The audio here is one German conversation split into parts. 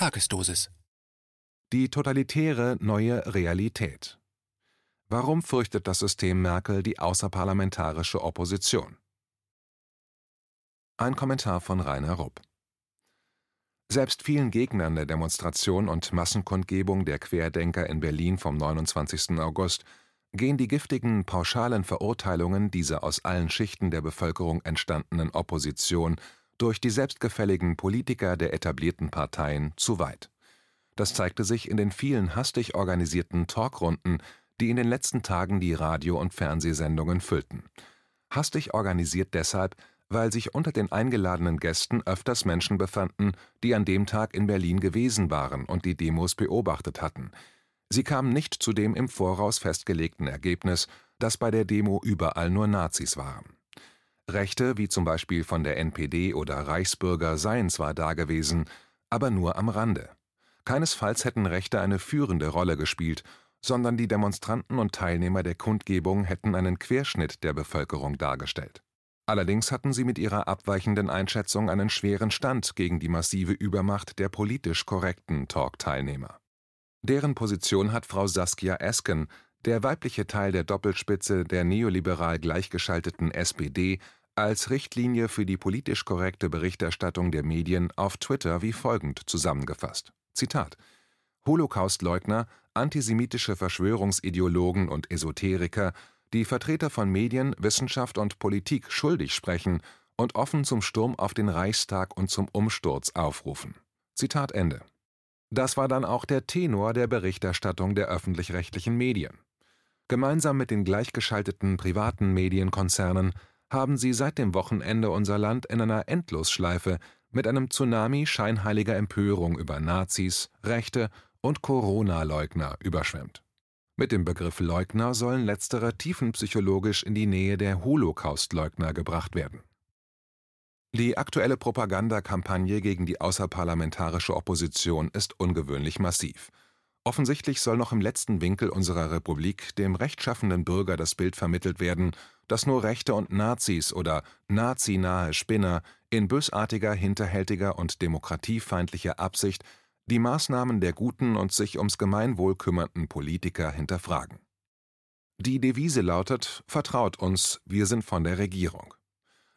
Tagesdosis. Die totalitäre neue Realität. Warum fürchtet das System Merkel die außerparlamentarische Opposition? Ein Kommentar von Rainer Rupp. Selbst vielen Gegnern der Demonstration und Massenkundgebung der Querdenker in Berlin vom 29. August gehen die giftigen, pauschalen Verurteilungen dieser aus allen Schichten der Bevölkerung entstandenen Opposition durch die selbstgefälligen Politiker der etablierten Parteien zu weit. Das zeigte sich in den vielen hastig organisierten Talkrunden, die in den letzten Tagen die Radio- und Fernsehsendungen füllten. Hastig organisiert deshalb, weil sich unter den eingeladenenen Gästen öfters Menschen befanden, die an dem Tag in Berlin gewesen waren und die Demos beobachtet hatten. Sie kamen nicht zu dem im Voraus festgelegten Ergebnis, dass bei der Demo überall nur Nazis waren. Rechte, wie zum Beispiel von der NPD oder Reichsbürger, seien zwar dagewesen, aber nur am Rande. Keinesfalls hätten Rechte eine führende Rolle gespielt, sondern die Demonstranten und Teilnehmer der Kundgebung hätten einen Querschnitt der Bevölkerung dargestellt. Allerdings hatten sie mit ihrer abweichenden Einschätzung einen schweren Stand gegen die massive Übermacht der politisch korrekten Talk-Teilnehmer. Deren Position hat Frau Saskia Esken, der weibliche Teil der Doppelspitze der neoliberal gleichgeschalteten SPD, als Richtlinie für die politisch korrekte Berichterstattung der Medien auf Twitter wie folgend zusammengefasst: Zitat Holocaustleugner, antisemitische Verschwörungsideologen und Esoteriker die Vertreter von Medien, Wissenschaft und Politik schuldig sprechen und offen zum Sturm auf den Reichstag und zum Umsturz aufrufen. Zitat Ende. Das war dann auch der Tenor der Berichterstattung der öffentlich-rechtlichen Medien. Gemeinsam mit den gleichgeschalteten privaten Medienkonzernen haben sie seit dem Wochenende unser Land in einer Endlosschleife mit einem Tsunami scheinheiliger Empörung über Nazis, Rechte und Corona-Leugner überschwemmt. Mit dem Begriff Leugner sollen letztere tiefenpsychologisch in die Nähe der Holocaust-Leugner gebracht werden. Die aktuelle Propagandakampagne gegen die außerparlamentarische Opposition ist ungewöhnlich massiv. Offensichtlich soll noch im letzten Winkel unserer Republik dem rechtschaffenden Bürger das Bild vermittelt werden, dass nur Rechte und Nazis oder nazinahe Spinner in bösartiger, hinterhältiger und demokratiefeindlicher Absicht die Maßnahmen der guten und sich ums Gemeinwohl kümmernden Politiker hinterfragen. Die Devise lautet Vertraut uns, wir sind von der Regierung.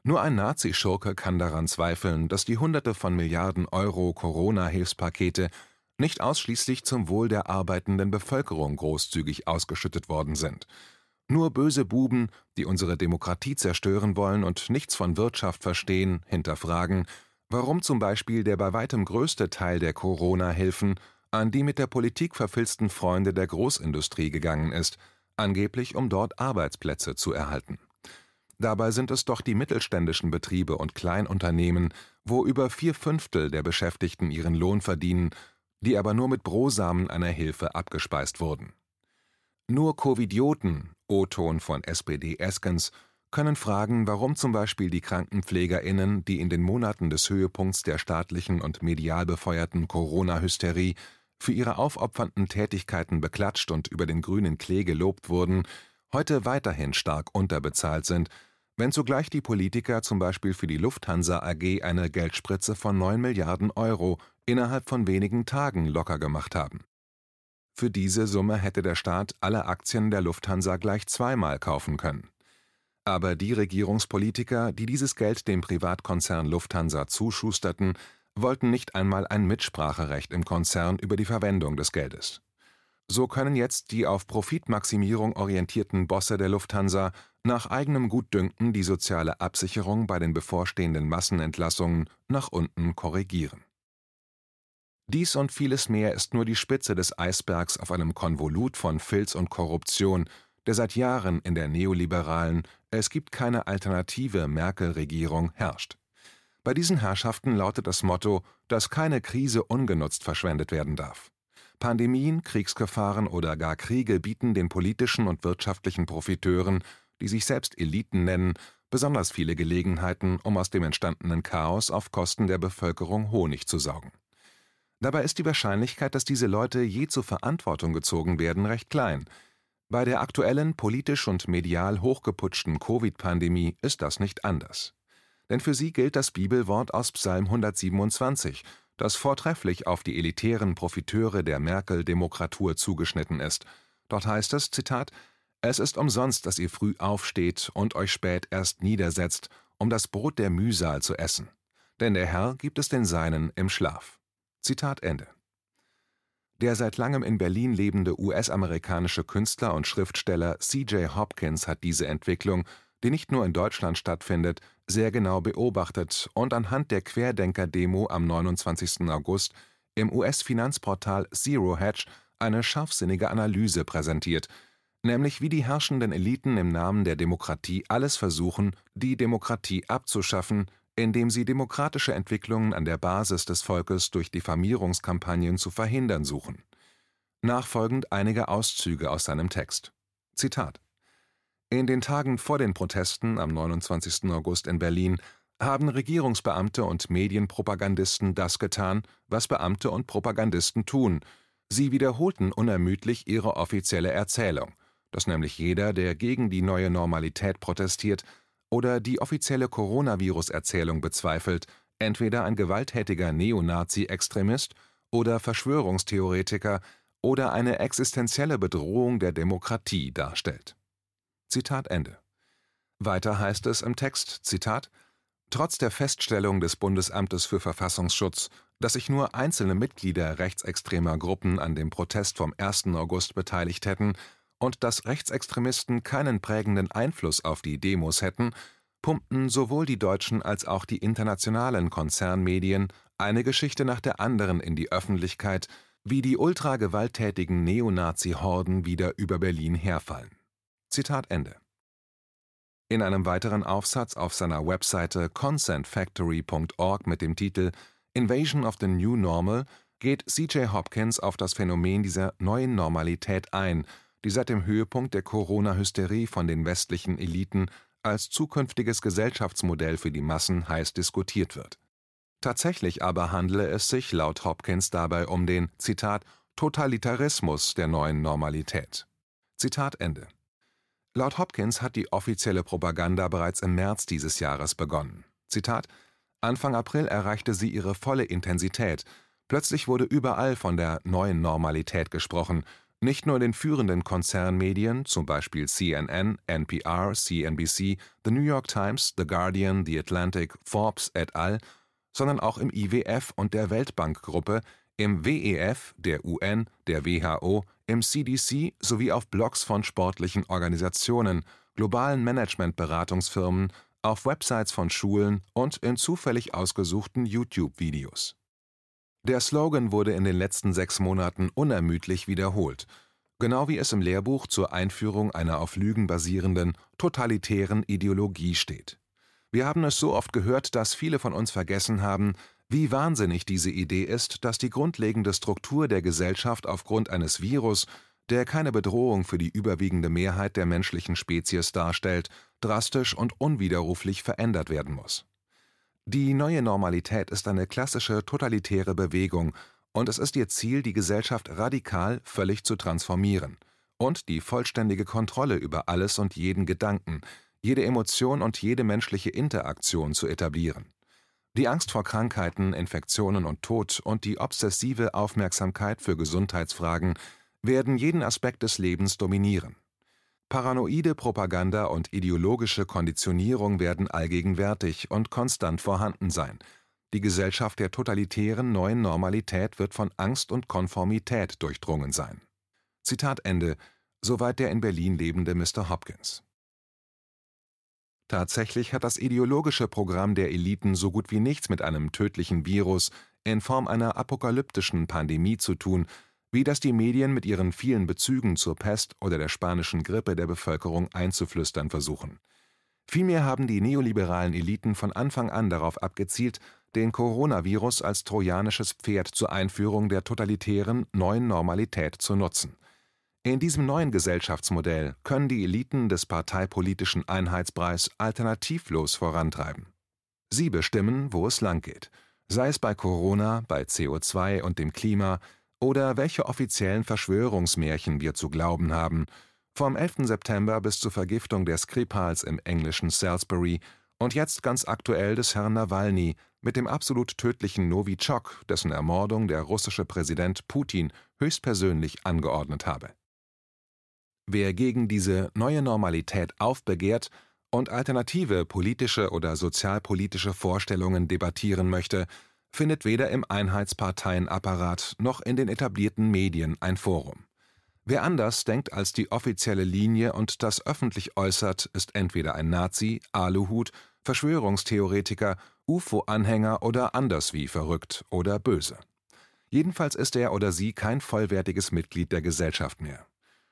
Nur ein Nazischurke kann daran zweifeln, dass die Hunderte von Milliarden Euro Corona-Hilfspakete nicht ausschließlich zum Wohl der arbeitenden Bevölkerung großzügig ausgeschüttet worden sind. Nur böse Buben, die unsere Demokratie zerstören wollen und nichts von Wirtschaft verstehen, hinterfragen, warum zum Beispiel der bei weitem größte Teil der Corona-Hilfen an die mit der Politik verfilzten Freunde der Großindustrie gegangen ist, angeblich um dort Arbeitsplätze zu erhalten. Dabei sind es doch die mittelständischen Betriebe und Kleinunternehmen, wo über vier Fünftel der Beschäftigten ihren Lohn verdienen, die aber nur mit Brosamen einer Hilfe abgespeist wurden. Nur Covidioten, O-Ton von SPD Eskens, können fragen, warum zum Beispiel die KrankenpflegerInnen, die in den Monaten des Höhepunkts der staatlichen und medial befeuerten Corona-Hysterie für ihre aufopfernden Tätigkeiten beklatscht und über den grünen Klee gelobt wurden, heute weiterhin stark unterbezahlt sind, wenn zugleich die Politiker zum Beispiel für die Lufthansa AG eine Geldspritze von 9 Milliarden Euro innerhalb von wenigen Tagen locker gemacht haben. Für diese Summe hätte der Staat alle Aktien der Lufthansa gleich zweimal kaufen können. Aber die Regierungspolitiker, die dieses Geld dem Privatkonzern Lufthansa zuschusterten, wollten nicht einmal ein Mitspracherecht im Konzern über die Verwendung des Geldes. So können jetzt die auf Profitmaximierung orientierten Bosse der Lufthansa nach eigenem Gutdünken die soziale Absicherung bei den bevorstehenden Massenentlassungen nach unten korrigieren. Dies und vieles mehr ist nur die Spitze des Eisbergs auf einem Konvolut von Filz und Korruption, der seit Jahren in der neoliberalen Es gibt keine Alternative Merkel-Regierung herrscht. Bei diesen Herrschaften lautet das Motto, dass keine Krise ungenutzt verschwendet werden darf. Pandemien, Kriegsgefahren oder gar Kriege bieten den politischen und wirtschaftlichen Profiteuren, die sich selbst Eliten nennen, besonders viele Gelegenheiten, um aus dem entstandenen Chaos auf Kosten der Bevölkerung Honig zu saugen. Dabei ist die Wahrscheinlichkeit, dass diese Leute je zur Verantwortung gezogen werden, recht klein, bei der aktuellen politisch und medial hochgeputschten Covid-Pandemie ist das nicht anders. Denn für sie gilt das Bibelwort aus Psalm 127, das vortrefflich auf die elitären Profiteure der Merkel-Demokratur zugeschnitten ist. Dort heißt es, Zitat, es ist umsonst, dass ihr früh aufsteht und euch spät erst niedersetzt, um das Brot der Mühsal zu essen. Denn der Herr gibt es den Seinen im Schlaf. Zitat Ende. Der seit langem in Berlin lebende US-amerikanische Künstler und Schriftsteller C.J. Hopkins hat diese Entwicklung, die nicht nur in Deutschland stattfindet, sehr genau beobachtet und anhand der Querdenker-Demo am 29. August im US-Finanzportal Zero Hedge eine scharfsinnige Analyse präsentiert, nämlich wie die herrschenden Eliten im Namen der Demokratie alles versuchen, die Demokratie abzuschaffen, indem sie demokratische Entwicklungen an der Basis des Volkes durch Diffamierungskampagnen zu verhindern suchen. Nachfolgend einige Auszüge aus seinem Text. Zitat In den Tagen vor den Protesten am 29. August in Berlin haben Regierungsbeamte und Medienpropagandisten das getan, was Beamte und Propagandisten tun. Sie wiederholten unermüdlich ihre offizielle Erzählung, dass nämlich jeder, der gegen die neue Normalität protestiert, oder die offizielle Coronavirus-Erzählung bezweifelt, entweder ein gewalttätiger Neonazi-Extremist oder Verschwörungstheoretiker oder eine existenzielle Bedrohung der Demokratie darstellt. Zitat Ende. Weiter heißt es im Text, Zitat, Trotz der Feststellung des Bundesamtes für Verfassungsschutz, dass sich nur einzelne Mitglieder rechtsextremer Gruppen an dem Protest vom 1. August beteiligt hätten, und dass Rechtsextremisten keinen prägenden Einfluss auf die Demos hätten, pumpten sowohl die deutschen als auch die internationalen Konzernmedien eine Geschichte nach der anderen in die Öffentlichkeit, wie die ultragewalttätigen Neonazi-Horden wieder über Berlin herfallen. Zitat Ende. In einem weiteren Aufsatz auf seiner Webseite consentfactory.org mit dem Titel Invasion of the New Normal geht C.J. Hopkins auf das Phänomen dieser neuen Normalität ein die seit dem Höhepunkt der Corona-Hysterie von den westlichen Eliten als zukünftiges Gesellschaftsmodell für die Massen heiß diskutiert wird. Tatsächlich aber handele es sich laut Hopkins dabei um den „ Zitat Totalitarismus der neuen Normalität. “Zitat Ende. Laut Hopkins hat die offizielle Propaganda bereits im März dieses Jahres begonnen. Zitat Anfang April erreichte sie ihre volle Intensität. Plötzlich wurde überall von der neuen Normalität gesprochen nicht nur in den führenden Konzernmedien, zum Beispiel CNN, NPR, CNBC, The New York Times, The Guardian, The Atlantic, Forbes et al., sondern auch im IWF und der Weltbankgruppe, im WEF, der UN, der WHO, im CDC sowie auf Blogs von sportlichen Organisationen, globalen Managementberatungsfirmen, auf Websites von Schulen und in zufällig ausgesuchten YouTube-Videos der Slogan wurde in den letzten sechs Monaten unermüdlich wiederholt, genau wie es im Lehrbuch zur Einführung einer auf Lügen basierenden, totalitären Ideologie steht. Wir haben es so oft gehört, dass viele von uns vergessen haben, wie wahnsinnig diese Idee ist, dass die grundlegende Struktur der Gesellschaft aufgrund eines Virus, der keine Bedrohung für die überwiegende Mehrheit der menschlichen Spezies darstellt, drastisch und unwiderruflich verändert werden muss die neue Normalität ist eine klassische totalitäre Bewegung, und es ist ihr Ziel, die Gesellschaft radikal völlig zu transformieren und die vollständige Kontrolle über alles und jeden Gedanken, jede Emotion und jede menschliche Interaktion zu etablieren. Die Angst vor Krankheiten, Infektionen und Tod und die obsessive Aufmerksamkeit für Gesundheitsfragen werden jeden Aspekt des Lebens dominieren Paranoide Propaganda und ideologische Konditionierung werden allgegenwärtig und konstant vorhanden sein. Die Gesellschaft der totalitären neuen Normalität wird von Angst und Konformität durchdrungen sein. Zitat Ende, soweit der in Berlin lebende Mr. Hopkins. Tatsächlich hat das ideologische Programm der Eliten so gut wie nichts mit einem tödlichen Virus in Form einer apokalyptischen Pandemie zu tun, wie das die Medien mit ihren vielen Bezügen zur Pest oder der spanischen Grippe der Bevölkerung einzuflüstern versuchen. Vielmehr haben die neoliberalen Eliten von Anfang an darauf abgezielt, den Coronavirus als trojanisches Pferd zur Einführung der totalitären neuen Normalität zu nutzen. In diesem neuen Gesellschaftsmodell können die Eliten des parteipolitischen Einheitspreis alternativlos vorantreiben. Sie bestimmen, wo es langgeht, sei es bei Corona, bei CO2 und dem Klima, oder welche offiziellen Verschwörungsmärchen wir zu glauben haben, vom 11. September bis zur Vergiftung der Skripals im englischen Salisbury und jetzt ganz aktuell des Herrn Nawalny, mit dem absolut tödlichen Novichok, dessen Ermordung der russische Präsident Putin höchstpersönlich angeordnet habe. Wer gegen diese neue Normalität aufbegehrt und alternative politische oder sozialpolitische Vorstellungen debattieren möchte, findet weder im Einheitsparteienapparat noch in den etablierten Medien ein Forum. Wer anders denkt als die offizielle Linie und das öffentlich äußert, ist entweder ein Nazi, Aluhut, Verschwörungstheoretiker, UFO-Anhänger oder anders wie verrückt oder böse. Jedenfalls ist er oder sie kein vollwertiges Mitglied der Gesellschaft mehr.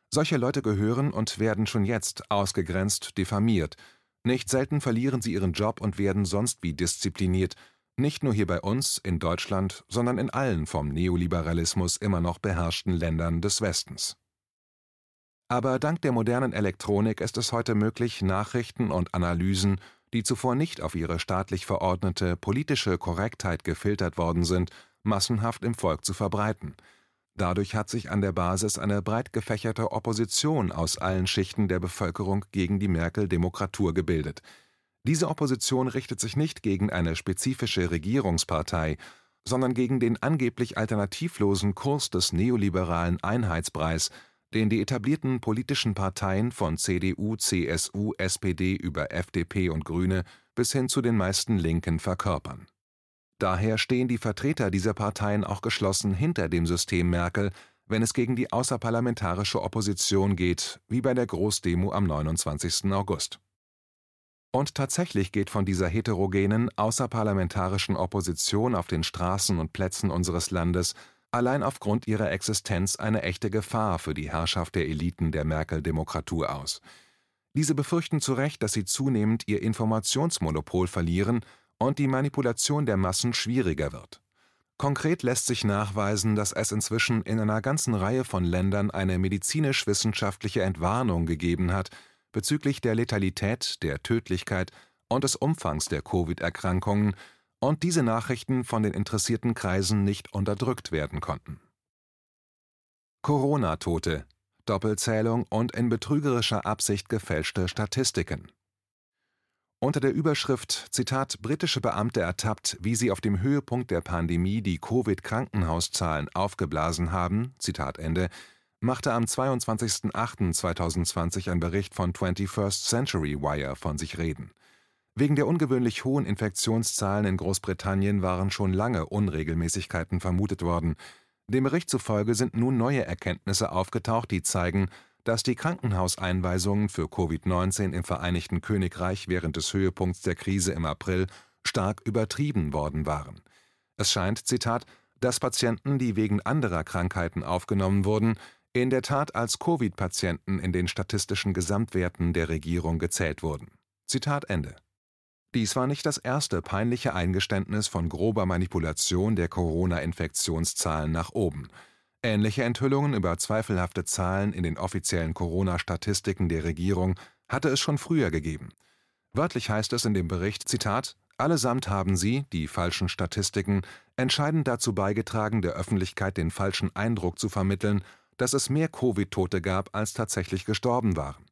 Solche Leute gehören und werden schon jetzt ausgegrenzt, diffamiert. Nicht selten verlieren sie ihren Job und werden sonst wie diszipliniert, nicht nur hier bei uns in Deutschland, sondern in allen vom Neoliberalismus immer noch beherrschten Ländern des Westens. Aber dank der modernen Elektronik ist es heute möglich, Nachrichten und Analysen, die zuvor nicht auf ihre staatlich verordnete politische Korrektheit gefiltert worden sind, massenhaft im Volk zu verbreiten – Dadurch hat sich an der Basis eine breit gefächerte Opposition aus allen Schichten der Bevölkerung gegen die Merkel-Demokratur gebildet. Diese Opposition richtet sich nicht gegen eine spezifische Regierungspartei, sondern gegen den angeblich alternativlosen Kurs des neoliberalen Einheitspreis, den die etablierten politischen Parteien von CDU, CSU, SPD über FDP und Grüne bis hin zu den meisten Linken verkörpern Daher stehen die Vertreter dieser Parteien auch geschlossen hinter dem System Merkel, wenn es gegen die außerparlamentarische Opposition geht, wie bei der Großdemo am 29. August. Und tatsächlich geht von dieser heterogenen, außerparlamentarischen Opposition auf den Straßen und Plätzen unseres Landes allein aufgrund ihrer Existenz eine echte Gefahr für die Herrschaft der Eliten der Merkel-Demokratur aus. Diese befürchten zu Recht, dass sie zunehmend ihr Informationsmonopol verlieren und die Manipulation der Massen schwieriger wird. Konkret lässt sich nachweisen, dass es inzwischen in einer ganzen Reihe von Ländern eine medizinisch-wissenschaftliche Entwarnung gegeben hat bezüglich der Letalität, der Tödlichkeit und des Umfangs der Covid-Erkrankungen und diese Nachrichten von den interessierten Kreisen nicht unterdrückt werden konnten. Corona-Tote, Doppelzählung und in betrügerischer Absicht gefälschte Statistiken. Unter der Überschrift Zitat Britische Beamte ertappt, wie sie auf dem Höhepunkt der Pandemie die Covid-Krankenhauszahlen aufgeblasen haben Zitat Ende, machte am 22.08.2020 ein Bericht von 21st Century Wire von sich reden. Wegen der ungewöhnlich hohen Infektionszahlen in Großbritannien waren schon lange Unregelmäßigkeiten vermutet worden. Dem Bericht zufolge sind nun neue Erkenntnisse aufgetaucht, die zeigen dass die Krankenhauseinweisungen für Covid-19 im Vereinigten Königreich während des Höhepunkts der Krise im April stark übertrieben worden waren. Es scheint, Zitat, dass Patienten, die wegen anderer Krankheiten aufgenommen wurden, in der Tat als Covid-Patienten in den statistischen Gesamtwerten der Regierung gezählt wurden. Zitat Ende. Dies war nicht das erste peinliche Eingeständnis von grober Manipulation der Corona-Infektionszahlen nach oben. Ähnliche Enthüllungen über zweifelhafte Zahlen in den offiziellen Corona-Statistiken der Regierung hatte es schon früher gegeben. Wörtlich heißt es in dem Bericht: Zitat, Allesamt haben sie, die falschen Statistiken, entscheidend dazu beigetragen, der Öffentlichkeit den falschen Eindruck zu vermitteln, dass es mehr Covid-Tote gab, als tatsächlich gestorben waren.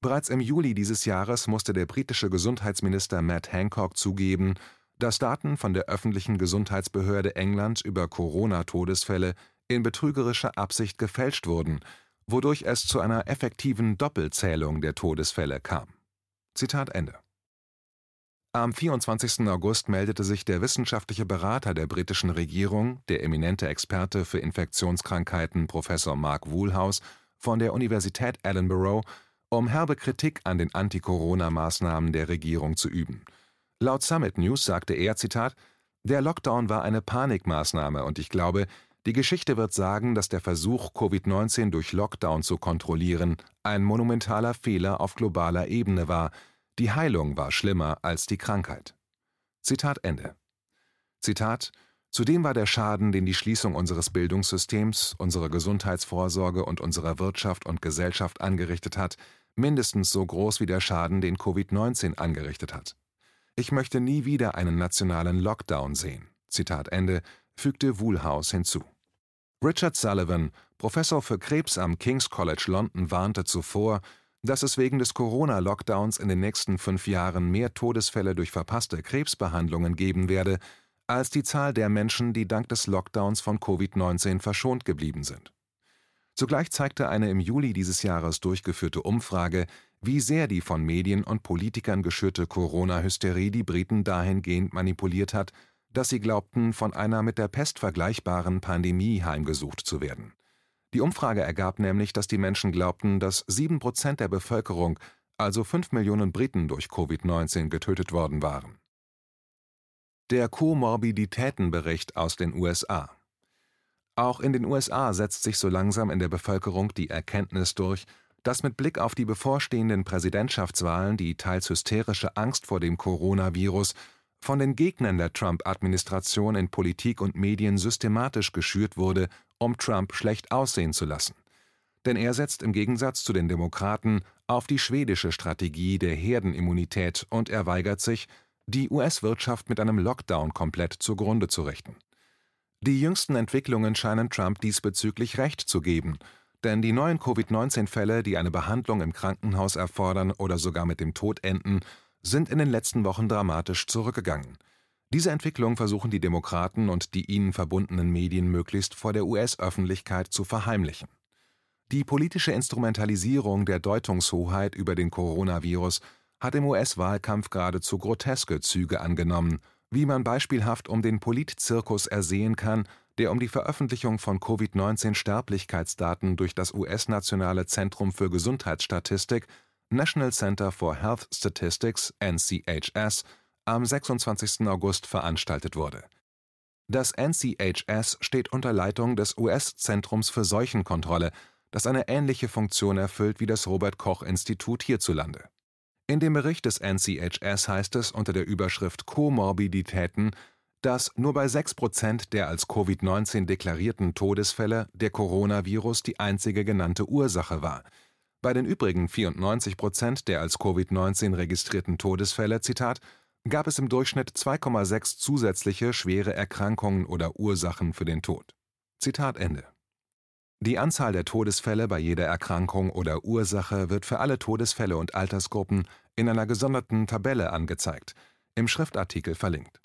Bereits im Juli dieses Jahres musste der britische Gesundheitsminister Matt Hancock zugeben, dass Daten von der öffentlichen Gesundheitsbehörde England über Corona-Todesfälle in betrügerischer Absicht gefälscht wurden, wodurch es zu einer effektiven Doppelzählung der Todesfälle kam. Zitat Ende. Am 24. August meldete sich der wissenschaftliche Berater der britischen Regierung, der eminente Experte für Infektionskrankheiten Professor Mark Woolhouse von der Universität Edinburgh, um herbe Kritik an den Anti-Corona-Maßnahmen der Regierung zu üben. Laut Summit News sagte er, Zitat, der Lockdown war eine Panikmaßnahme und ich glaube, die Geschichte wird sagen, dass der Versuch, Covid-19 durch Lockdown zu kontrollieren, ein monumentaler Fehler auf globaler Ebene war. Die Heilung war schlimmer als die Krankheit. Zitat Ende. Zitat Zudem war der Schaden, den die Schließung unseres Bildungssystems, unserer Gesundheitsvorsorge und unserer Wirtschaft und Gesellschaft angerichtet hat, mindestens so groß wie der Schaden, den Covid-19 angerichtet hat. Ich möchte nie wieder einen nationalen Lockdown sehen. Zitat Ende, fügte Woolhouse hinzu. Richard Sullivan, Professor für Krebs am King's College London, warnte zuvor, dass es wegen des Corona-Lockdowns in den nächsten fünf Jahren mehr Todesfälle durch verpasste Krebsbehandlungen geben werde, als die Zahl der Menschen, die dank des Lockdowns von Covid-19 verschont geblieben sind. Zugleich zeigte eine im Juli dieses Jahres durchgeführte Umfrage, wie sehr die von Medien und Politikern geschürte Corona-Hysterie die Briten dahingehend manipuliert hat, dass sie glaubten, von einer mit der Pest vergleichbaren Pandemie heimgesucht zu werden. Die Umfrage ergab nämlich, dass die Menschen glaubten, dass sieben Prozent der Bevölkerung, also fünf Millionen Briten, durch Covid-19 getötet worden waren. Der Komorbiditätenbericht aus den USA Auch in den USA setzt sich so langsam in der Bevölkerung die Erkenntnis durch, dass mit Blick auf die bevorstehenden Präsidentschaftswahlen die teils hysterische Angst vor dem Coronavirus von den Gegnern der Trump-Administration in Politik und Medien systematisch geschürt wurde, um Trump schlecht aussehen zu lassen. Denn er setzt im Gegensatz zu den Demokraten auf die schwedische Strategie der Herdenimmunität und er weigert sich, die US-Wirtschaft mit einem Lockdown komplett zugrunde zu richten. Die jüngsten Entwicklungen scheinen Trump diesbezüglich recht zu geben, denn die neuen Covid-19-Fälle, die eine Behandlung im Krankenhaus erfordern oder sogar mit dem Tod enden, sind in den letzten Wochen dramatisch zurückgegangen. Diese Entwicklung versuchen die Demokraten und die ihnen verbundenen Medien möglichst vor der US-Öffentlichkeit zu verheimlichen. Die politische Instrumentalisierung der Deutungshoheit über den Coronavirus hat im US-Wahlkampf geradezu groteske Züge angenommen, wie man beispielhaft um den Politzirkus ersehen kann, der um die Veröffentlichung von Covid-19-Sterblichkeitsdaten durch das US-Nationale Zentrum für Gesundheitsstatistik National Center for Health Statistics (NCHS) am 26. August veranstaltet wurde. Das NCHS steht unter Leitung des US-Zentrums für Seuchenkontrolle, das eine ähnliche Funktion erfüllt wie das Robert Koch Institut hierzulande. In dem Bericht des NCHS heißt es unter der Überschrift Komorbiditäten, dass nur bei 6 Prozent der als Covid-19 deklarierten Todesfälle der Coronavirus die einzige genannte Ursache war – bei den übrigen 94 Prozent der als Covid-19 registrierten Todesfälle gab es im Durchschnitt 2,6 zusätzliche schwere Erkrankungen oder Ursachen für den Tod. Die Anzahl der Todesfälle bei jeder Erkrankung oder Ursache wird für alle Todesfälle und Altersgruppen in einer gesonderten Tabelle angezeigt, im Schriftartikel verlinkt.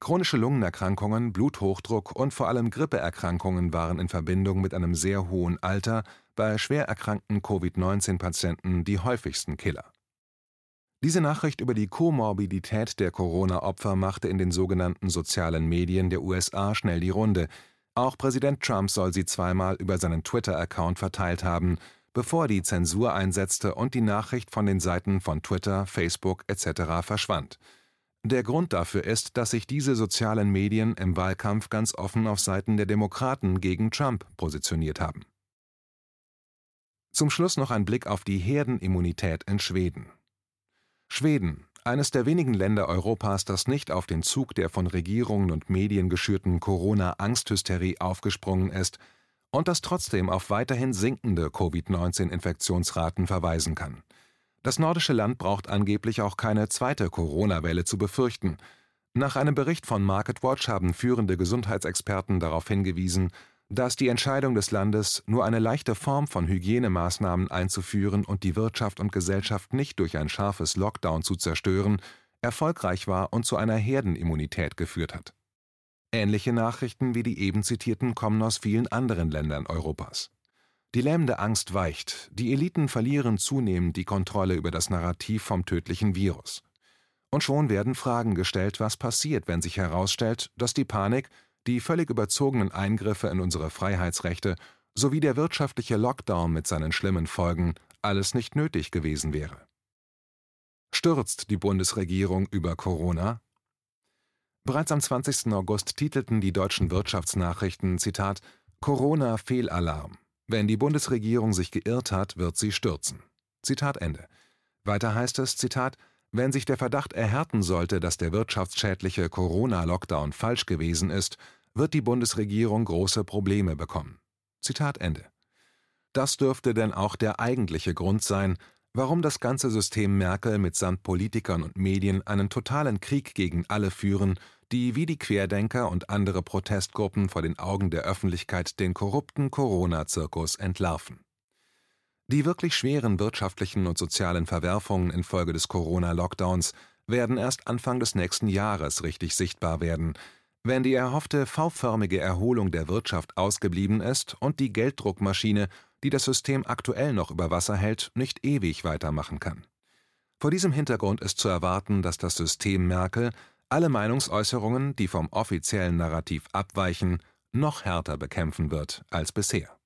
Chronische Lungenerkrankungen, Bluthochdruck und vor allem Grippeerkrankungen waren in Verbindung mit einem sehr hohen Alter bei schwer erkrankten Covid-19-Patienten die häufigsten Killer. Diese Nachricht über die Komorbidität der Corona-Opfer machte in den sogenannten sozialen Medien der USA schnell die Runde. Auch Präsident Trump soll sie zweimal über seinen Twitter-Account verteilt haben, bevor die Zensur einsetzte und die Nachricht von den Seiten von Twitter, Facebook etc. verschwand. Der Grund dafür ist, dass sich diese sozialen Medien im Wahlkampf ganz offen auf Seiten der Demokraten gegen Trump positioniert haben. Zum Schluss noch ein Blick auf die Herdenimmunität in Schweden. Schweden, eines der wenigen Länder Europas, das nicht auf den Zug der von Regierungen und Medien geschürten Corona-Angsthysterie aufgesprungen ist und das trotzdem auf weiterhin sinkende Covid-19-Infektionsraten verweisen kann. Das nordische Land braucht angeblich auch keine zweite Corona-Welle zu befürchten. Nach einem Bericht von MarketWatch haben führende Gesundheitsexperten darauf hingewiesen, dass die Entscheidung des Landes, nur eine leichte Form von Hygienemaßnahmen einzuführen und die Wirtschaft und Gesellschaft nicht durch ein scharfes Lockdown zu zerstören, erfolgreich war und zu einer Herdenimmunität geführt hat. Ähnliche Nachrichten wie die eben zitierten kommen aus vielen anderen Ländern Europas. Die lähmende Angst weicht, die Eliten verlieren zunehmend die Kontrolle über das Narrativ vom tödlichen Virus. Und schon werden Fragen gestellt, was passiert, wenn sich herausstellt, dass die Panik die völlig überzogenen Eingriffe in unsere Freiheitsrechte sowie der wirtschaftliche Lockdown mit seinen schlimmen Folgen alles nicht nötig gewesen wäre. Stürzt die Bundesregierung über Corona? Bereits am 20. August titelten die deutschen Wirtschaftsnachrichten Zitat Corona Fehlalarm. Wenn die Bundesregierung sich geirrt hat, wird sie stürzen. Zitat Ende. Weiter heißt es Zitat wenn sich der Verdacht erhärten sollte, dass der wirtschaftsschädliche Corona-Lockdown falsch gewesen ist, wird die Bundesregierung große Probleme bekommen. Zitat Ende. Das dürfte denn auch der eigentliche Grund sein, warum das ganze System Merkel mitsamt Politikern und Medien einen totalen Krieg gegen alle führen, die wie die Querdenker und andere Protestgruppen vor den Augen der Öffentlichkeit den korrupten Corona-Zirkus entlarven. Die wirklich schweren wirtschaftlichen und sozialen Verwerfungen infolge des Corona-Lockdowns werden erst Anfang des nächsten Jahres richtig sichtbar werden, wenn die erhoffte V-förmige Erholung der Wirtschaft ausgeblieben ist und die Gelddruckmaschine, die das System aktuell noch über Wasser hält, nicht ewig weitermachen kann. Vor diesem Hintergrund ist zu erwarten, dass das System Merkel alle Meinungsäußerungen, die vom offiziellen Narrativ abweichen, noch härter bekämpfen wird als bisher